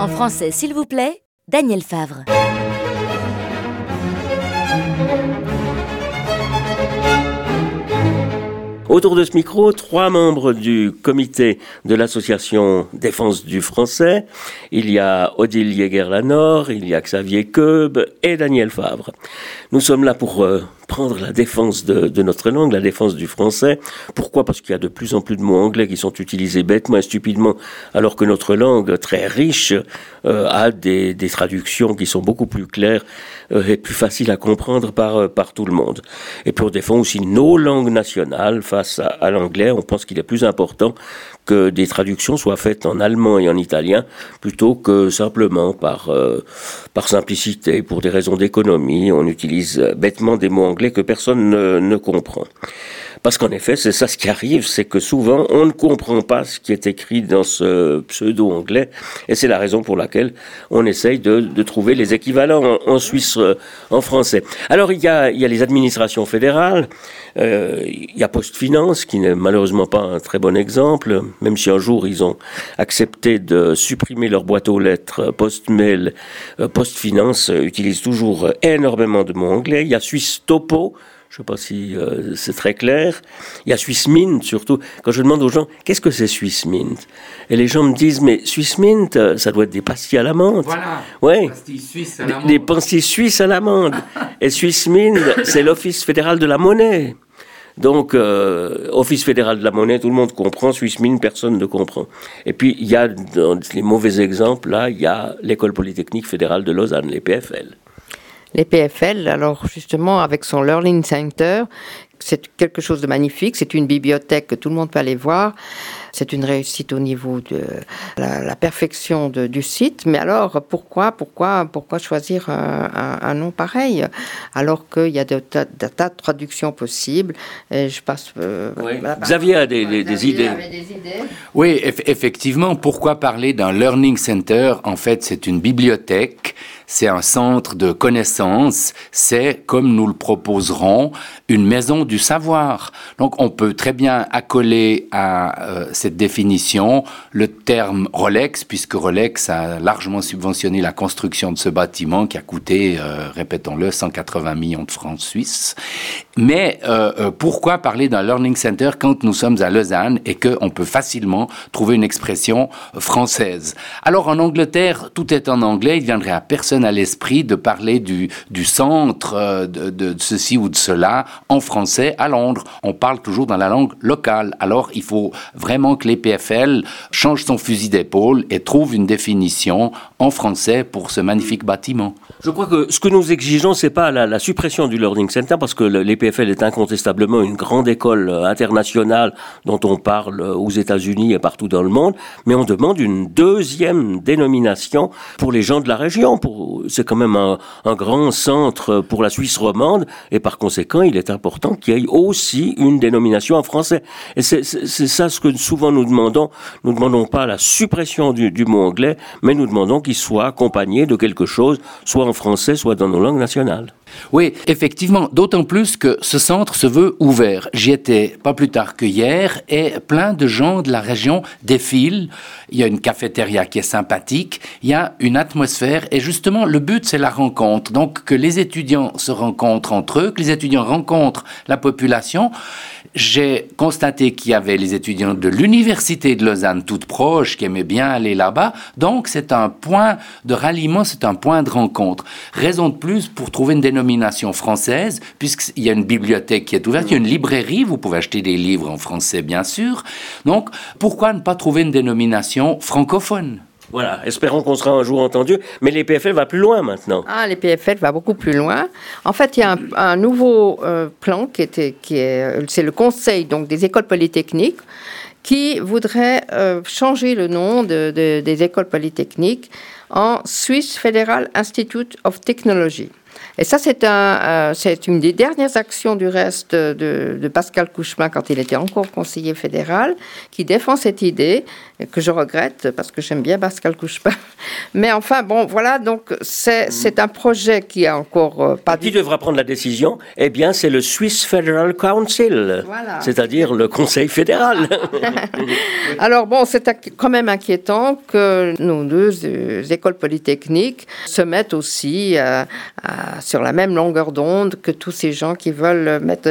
En français, s'il vous plaît, Daniel Favre. Autour de ce micro, trois membres du comité de l'association Défense du français. Il y a Odile Jäger-Lanor, il y a Xavier Keub et Daniel Favre. Nous sommes là pour euh, prendre la défense de, notre langue, la défense du français. Pourquoi? Parce qu'il y a de plus en plus de mots anglais qui sont utilisés bêtement et stupidement, alors que notre langue, très riche, euh, a des, traductions qui sont beaucoup plus claires euh, et plus faciles à comprendre par, euh, par tout le monde. Et puis on défend aussi nos langues nationales face à l'anglais. On pense qu'il est plus important que des traductions soient faites en allemand et en italien plutôt que simplement par, euh, par simplicité, pour des raisons d'économie. On utilise bêtement des mots anglais que personne ne, ne comprend. Parce qu'en effet, c'est ça ce qui arrive, c'est que souvent on ne comprend pas ce qui est écrit dans ce pseudo-anglais, et c'est la raison pour laquelle on essaye de, trouver les équivalents en, Suisse, euh, en français. Alors il y a, les administrations fédérales, euh, il y a PostFinance, qui n'est malheureusement pas un très bon exemple, même si un jour ils ont accepté de supprimer leur boîte aux lettres PostMail, euh, PostFinance utilise toujours énormément de mots anglais. Il y a Suisse Topo, je ne sais pas si euh, c'est très clair. Il y a Swiss Mint surtout. Quand je demande aux gens qu'est-ce que c'est Swiss Mint, et les gens me disent mais Swiss Mint, euh, ça doit être des pastilles à l'amande. Voilà. Ouais. suisses à Des, pastilles suisses à l'amande. et Swiss Mint, c'est l'Office fédéral de la monnaie. Donc, euh, Office fédéral de la monnaie, tout le monde comprend. Swiss Mint, personne ne comprend. Et puis, il y a dans les mauvais exemples, là, il y a l'école polytechnique fédérale de Lausanne, les PFL les PFL, alors justement avec son Learning Center, c'est quelque chose de magnifique, c'est une bibliothèque que tout le monde peut aller voir. C'est une réussite au niveau de la, perfection du site. Mais alors, pourquoi, pourquoi, pourquoi choisir un, nom pareil alors qu'il y a des tas, de traductions possibles et je passe. Euh, Xavier a des, idées. Oui, effectivement. Pourquoi parler d'un learning center? En fait, c'est une bibliothèque c'est un centre de connaissances, c'est, comme nous le proposerons, une maison du savoir. Donc on peut très bien accoler à euh, cette définition le terme Rolex, puisque Rolex a largement subventionné la construction de ce bâtiment qui a coûté, euh, répétons-le, 180 millions de francs suisses. Mais euh, pourquoi parler d'un learning center quand nous sommes à Lausanne et qu'on peut facilement trouver une expression française? Alors en Angleterre, tout est en anglais, il viendrait à personne à l'esprit de parler du, du centre euh, de, ceci ou de cela en français à Londres. On parle toujours dans la langue locale. Alors il faut vraiment que les PFL changent son fusil d'épaule et trouvent une définition en français pour ce magnifique bâtiment. Je crois que ce que nous exigeons, c'est pas la, la, suppression du Learning Center, parce que l'EPFL est incontestablement une grande école euh, internationale dont on parle euh, aux États-Unis et partout dans le monde, mais on demande une deuxième dénomination pour les gens de la région. C'est quand même un, grand centre pour la Suisse romande, et par conséquent, il est important qu'il y ait aussi une dénomination en français. Et c'est ça ce que souvent nous demandons. Nous demandons pas la suppression du mot anglais, mais nous demandons qu'il soit accompagné de quelque chose, soit en français, soit dans nos langues nationales. Oui, effectivement, d'autant plus que ce centre se veut ouvert. J'y étais pas plus tard que hier et plein de gens de la région défilent. Il y a une cafétéria qui est sympathique, il y a une atmosphère et justement le but c'est la rencontre. Donc que les étudiants se rencontrent entre eux, que les étudiants rencontrent la population. J'ai constaté qu'il y avait les étudiants de l'université de Lausanne toute proche qui aimaient bien aller là-bas. Donc c'est un point de ralliement, c'est un point de rencontre. Raison de plus pour trouver une dénomination française, puisqu'il y a une bibliothèque qui est ouverte, il y a une librairie, vous pouvez acheter des livres en français bien sûr. Donc pourquoi ne pas trouver une dénomination francophone? Voilà, espérons qu'on sera un jour entendu. Mais les PFL va plus loin maintenant. Ah, les PFL va beaucoup plus loin. En fait, il y a un, nouveau euh, plan qui était, qui est, c'est le Conseil donc des écoles polytechniques qui voudrait euh, changer le nom des écoles polytechniques en Swiss Federal Institute of Technology. Et ça, c'est un, c'est une des dernières actions du reste de, Pascal Couchemin quand il était encore conseiller fédéral, qui défend cette idée que je regrette parce que j'aime bien Pascal Couchemin. Mais enfin, bon, voilà, donc c'est, c'est un projet qui a encore euh, pas. Qui devra prendre la décision Eh bien, c'est le Swiss Federal Council, c'est-à-dire le Conseil fédéral. Alors bon, c'est quand même inquiétant que nos deux euh, écoles polytechniques se mettent aussi euh, à sur la même longueur d'onde que tous ces gens qui veulent mettre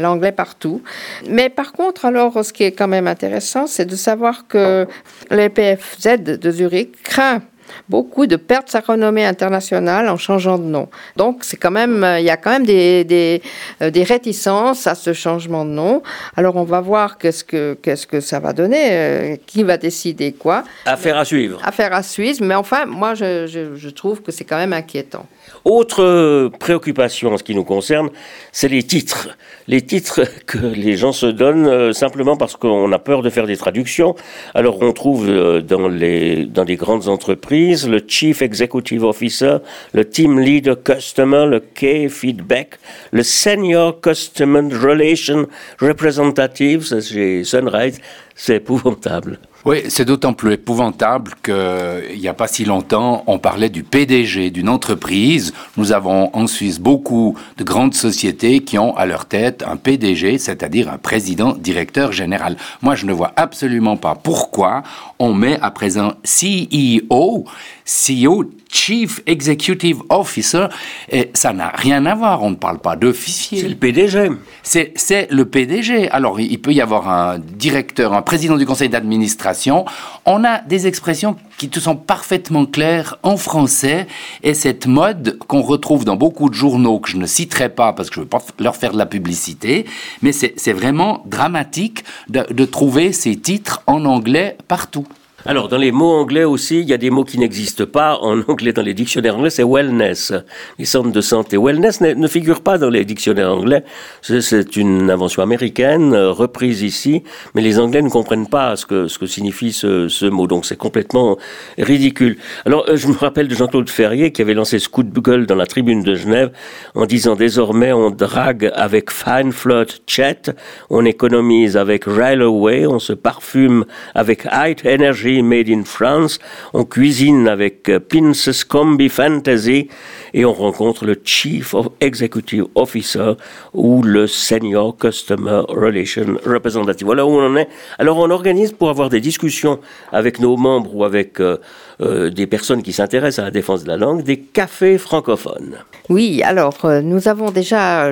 l'anglais partout. Mais par contre, alors, ce qui est quand même intéressant, c'est de savoir que l'EPFZ de Zurich craint beaucoup de perdre sa renommée internationale en changeant de nom. Donc, c'est quand même, il y a quand même des, des, euh, des, réticences à ce changement de nom. Alors, on va voir qu'est-ce que, qu'est-ce que ça va donner, euh, qui va décider quoi. Affaire à suivre. Affaire à suivre, mais enfin, moi, je, je, je trouve que c'est quand même inquiétant. Autre préoccupation en ce qui nous concerne, c'est les titres. Les titres que les gens se donnent euh, simplement parce qu'on a peur de faire des traductions. Alors on trouve dans les, dans les grandes entreprises le Chief Executive Officer, le Team Leader Customer, le Key Feedback, le Senior Customer Relation Representative, c'est Sunrise, c'est épouvantable. Oui, c'est d'autant plus épouvantable qu'il n'y a pas si longtemps, on parlait du PDG d'une entreprise. Nous avons en Suisse beaucoup de grandes sociétés qui ont à leur tête un PDG, c'est-à-dire un président directeur général. Moi, je ne vois absolument pas pourquoi on met à présent CEO, CEO Chief Executive Officer, et ça n'a rien à voir, on ne parle pas d'officier. C'est le PDG. C'est le PDG. Alors, il peut y avoir un directeur, un président du conseil d'administration. On a des expressions qui te sont parfaitement claires en français, et cette mode qu'on retrouve dans beaucoup de journaux, que je ne citerai pas parce que je ne veux pas leur faire de la publicité, mais c'est vraiment dramatique de trouver ces titres en anglais partout. Alors, dans les mots anglais aussi, il y a des mots qui n'existent pas en anglais dans les dictionnaires anglais, c'est wellness, les centres de santé. Wellness ne, figure pas dans les dictionnaires anglais, c'est une invention américaine, euh, reprise ici, mais les Anglais ne comprennent pas ce que, signifie ce, mot, donc c'est complètement ridicule. Alors, euh, je me rappelle de Jean-Claude Ferrier qui avait lancé ce coup dans la tribune de Genève en disant désormais on drague avec Fine Float Chet, on économise avec Railway, on se parfume avec High Energy made in France. On cuisine avec euh, Pince's Combi Fantasy et on rencontre le Chief Executive Officer ou le Senior Customer Relation Representative. Voilà où on en est. Alors on organise pour avoir des discussions avec nos membres ou avec euh, euh, des personnes qui s'intéressent à la défense de la langue, des cafés francophones. Oui, alors nous avons déjà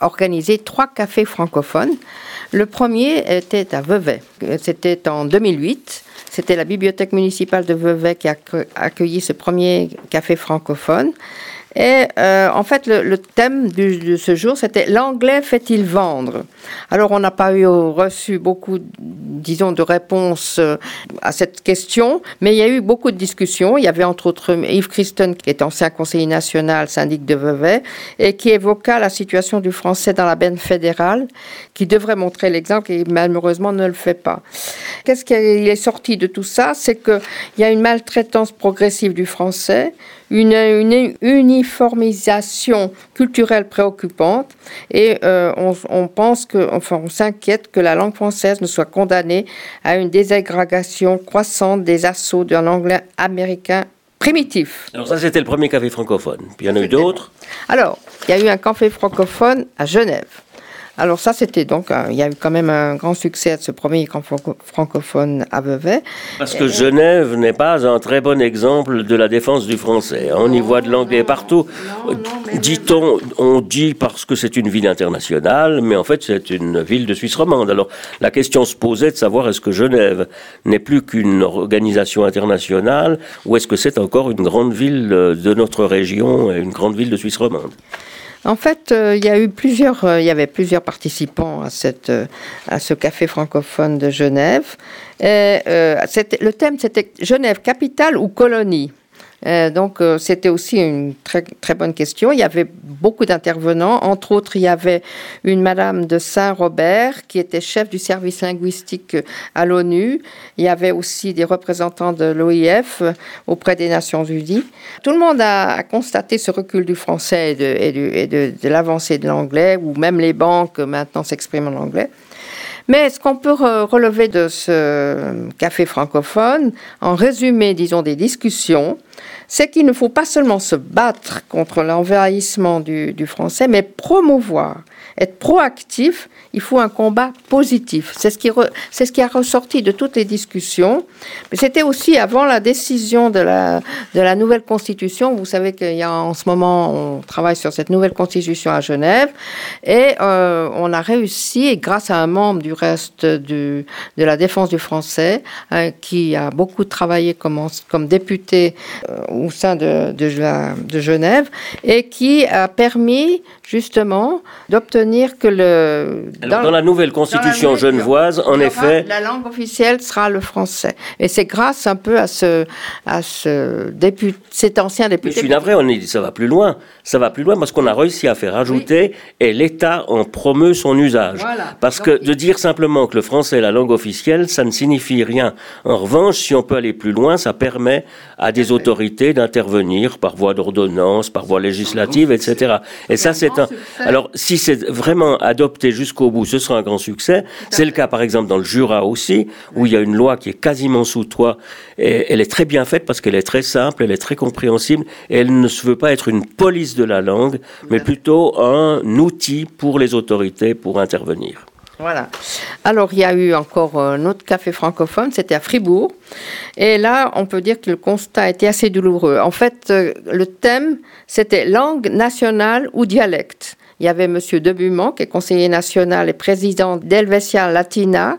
organisé trois cafés francophones. Le premier était à Vevey. C'était en 2008. C'était la bibliothèque municipale de Vevey qui a accueilli ce premier café francophone. Et euh, en fait, le, thème de ce jour, c'était l'anglais fait-il vendre? Alors, on n'a pas eu reçu beaucoup, disons, de réponses euh, à cette question, mais il y a eu beaucoup de discussions. Il y avait entre autres Yves Christen, qui est ancien conseiller national, syndic de Vevey, et qui évoqua la situation du français dans la benne fédérale, qui devrait montrer l'exemple et malheureusement ne le fait pas. Qu'est-ce qui est sorti de tout ça? C'est qu'il y a une maltraitance progressive du français, une, une uniformisation culturelle préoccupante et euh, on, pense que, enfin, on s'inquiète que la langue française ne soit condamnée à une désagrégation croissante des assauts d'un anglais américain primitif. Alors ça, c'était le premier café francophone. Puis il y en a eu d'autres. Alors, il y a eu un café francophone à Genève. Alors ça, c'était donc, il y a eu quand même un grand succès de ce premier francophone à Vevey. Parce que Genève n'est pas un très bon exemple de la défense du français. On y voit de l'anglais partout. Dit-on, on dit parce que c'est une ville internationale, mais en fait c'est une ville de Suisse romande. Alors la question se posait de savoir est-ce que Genève n'est plus qu'une organisation internationale ou est-ce que c'est encore une grande ville de notre région, une grande ville de Suisse romande? En fait, euh, il y a eu plusieurs, euh, avait plusieurs participants euh, à ce café francophone de Genève. Et, le thème, c'était Genève, capitale ou colonie? Euh, donc, euh, c'était aussi une très, très bonne question. Il y avait beaucoup d'intervenants. Entre autres, il y avait une Madame de Saint-Robert qui était chef du service linguistique à l'ONU. Il y avait aussi des représentants de l'OIF auprès des Nations Unies. Tout le monde a, constaté ce recul du français et de, de l'avancée de l'anglais, ou même les banques maintenant s'expriment en anglais. Mais ce qu'on peut relever de ce café francophone, en résumé, disons, des discussions, c'est qu'il ne faut pas seulement se battre contre l'envahissement du, du, français, mais promouvoir, être proactif. Il faut un combat positif. C'est ce qui, c'est ce qui a ressorti de toutes les discussions. Mais c'était aussi avant la décision de la, de la nouvelle constitution. Vous savez qu'il y a en ce moment, on travaille sur cette nouvelle constitution à Genève, et euh, on a réussi, et grâce à un membre du reste du, de la défense du français, euh, qui a beaucoup travaillé comme, comme député euh, au sein de, de, Genève et qui a permis justement d'obtenir que le... dans, la nouvelle constitution genevoise, en effet... La langue officielle sera le français. Et c'est grâce un peu à ce, à ce député, cet ancien député... je suis navré, on ça va plus loin. Ça va plus loin parce qu'on a réussi à faire ajouter et l'État en promeut son usage. Parce que de dire simplement que le français est la langue officielle, ça ne signifie rien. En revanche, si on peut aller plus loin, ça permet à des autorités d'intervenir par voie d'ordonnance, par voie législative, etc. Et ça, c'est un. Alors, si c'est vraiment adopté jusqu'au bout, ce sera un grand succès. C'est le cas, par exemple, dans le Jura aussi, où il y a une loi qui est quasiment sous toi. Et elle est très bien faite parce qu'elle est très simple, elle est très compréhensible, et elle ne se veut pas être une police de la langue, mais plutôt un outil pour les autorités pour intervenir. Voilà. Alors, il y a eu encore un autre café francophone, c'était à Fribourg. Et là, on peut dire que le constat était assez douloureux. En fait, euh, le thème, c'était langue nationale ou dialecte. Il y avait M. Debumont, qui est conseiller national et président d'Helvetia Latina,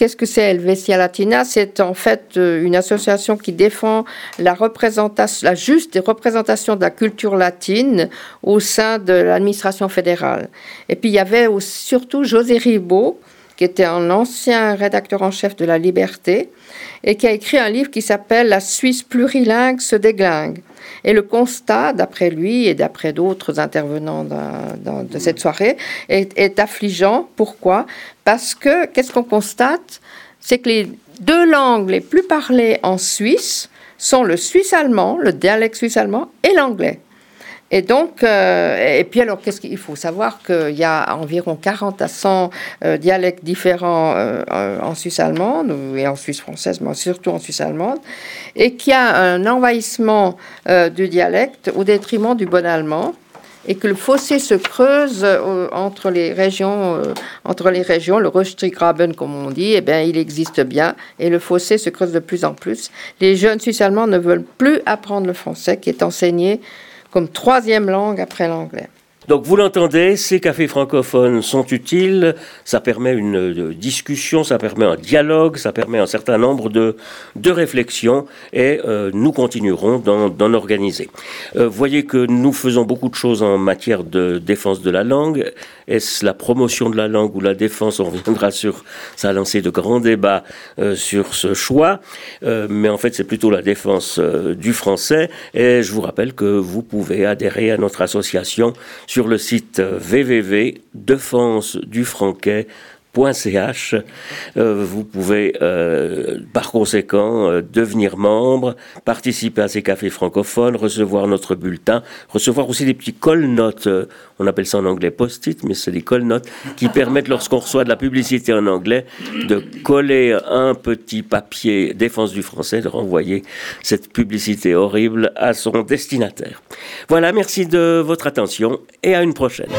Qu'est-ce que c'est Helvetia Latina? C'est en fait euh, une association qui défend la représentation, la juste représentation de la culture latine au sein de l'administration fédérale. Et puis il y avait surtout José Ribaud, qui était un ancien rédacteur en chef de La Liberté et qui a écrit un livre qui s'appelle La Suisse plurilingue se déglingue. Et le constat, d'après lui et d'après d'autres intervenants de cette soirée, est, est affligeant. Pourquoi? Parce que qu'est-ce qu'on constate? C'est que les deux langues les plus parlées en Suisse sont le suisse-allemand, le dialecte suisse-allemand, et l'anglais. Et donc, euh, et puis alors, qu'est-ce qu'il faut savoir qu'il y a environ 40 à 100 euh, dialectes différents euh, en Suisse allemande et en Suisse française, mais surtout en Suisse allemande, et qu'il y a un envahissement du dialecte au détriment du bon allemand et que le fossé se creuse entre les régions, entre les régions, le Röstrigraben comme on dit, eh bien, il existe bien et le fossé se creuse de plus en plus. Les jeunes Suisses allemands ne veulent plus apprendre le français qui est enseigné comme troisième langue après l'anglais. Donc vous l'entendez, ces cafés francophones sont utiles, ça permet une euh, discussion, ça permet un dialogue, ça permet un certain nombre de, de réflexions et euh, nous continuerons d'en organiser. Euh, voyez que nous faisons beaucoup de choses en matière de défense de la langue. Est-ce la promotion de la langue ou la défense? On reviendra sur, ça a lancé de grands débats euh, sur ce choix, mais en fait c'est plutôt la défense du français et je vous rappelle que vous pouvez adhérer à notre association sur le site www.defense-du-franquet.ch. Euh, vous pouvez euh, par conséquent euh, devenir membre, participer à ces cafés francophones, recevoir notre bulletin, recevoir aussi des petits call-notes, on appelle ça en anglais post-it, mais c'est des call-notes qui permettent lorsqu'on reçoit de la publicité en anglais de coller un petit papier défense du français, de renvoyer cette publicité horrible à son destinataire. Voilà, merci de votre attention et à une prochaine.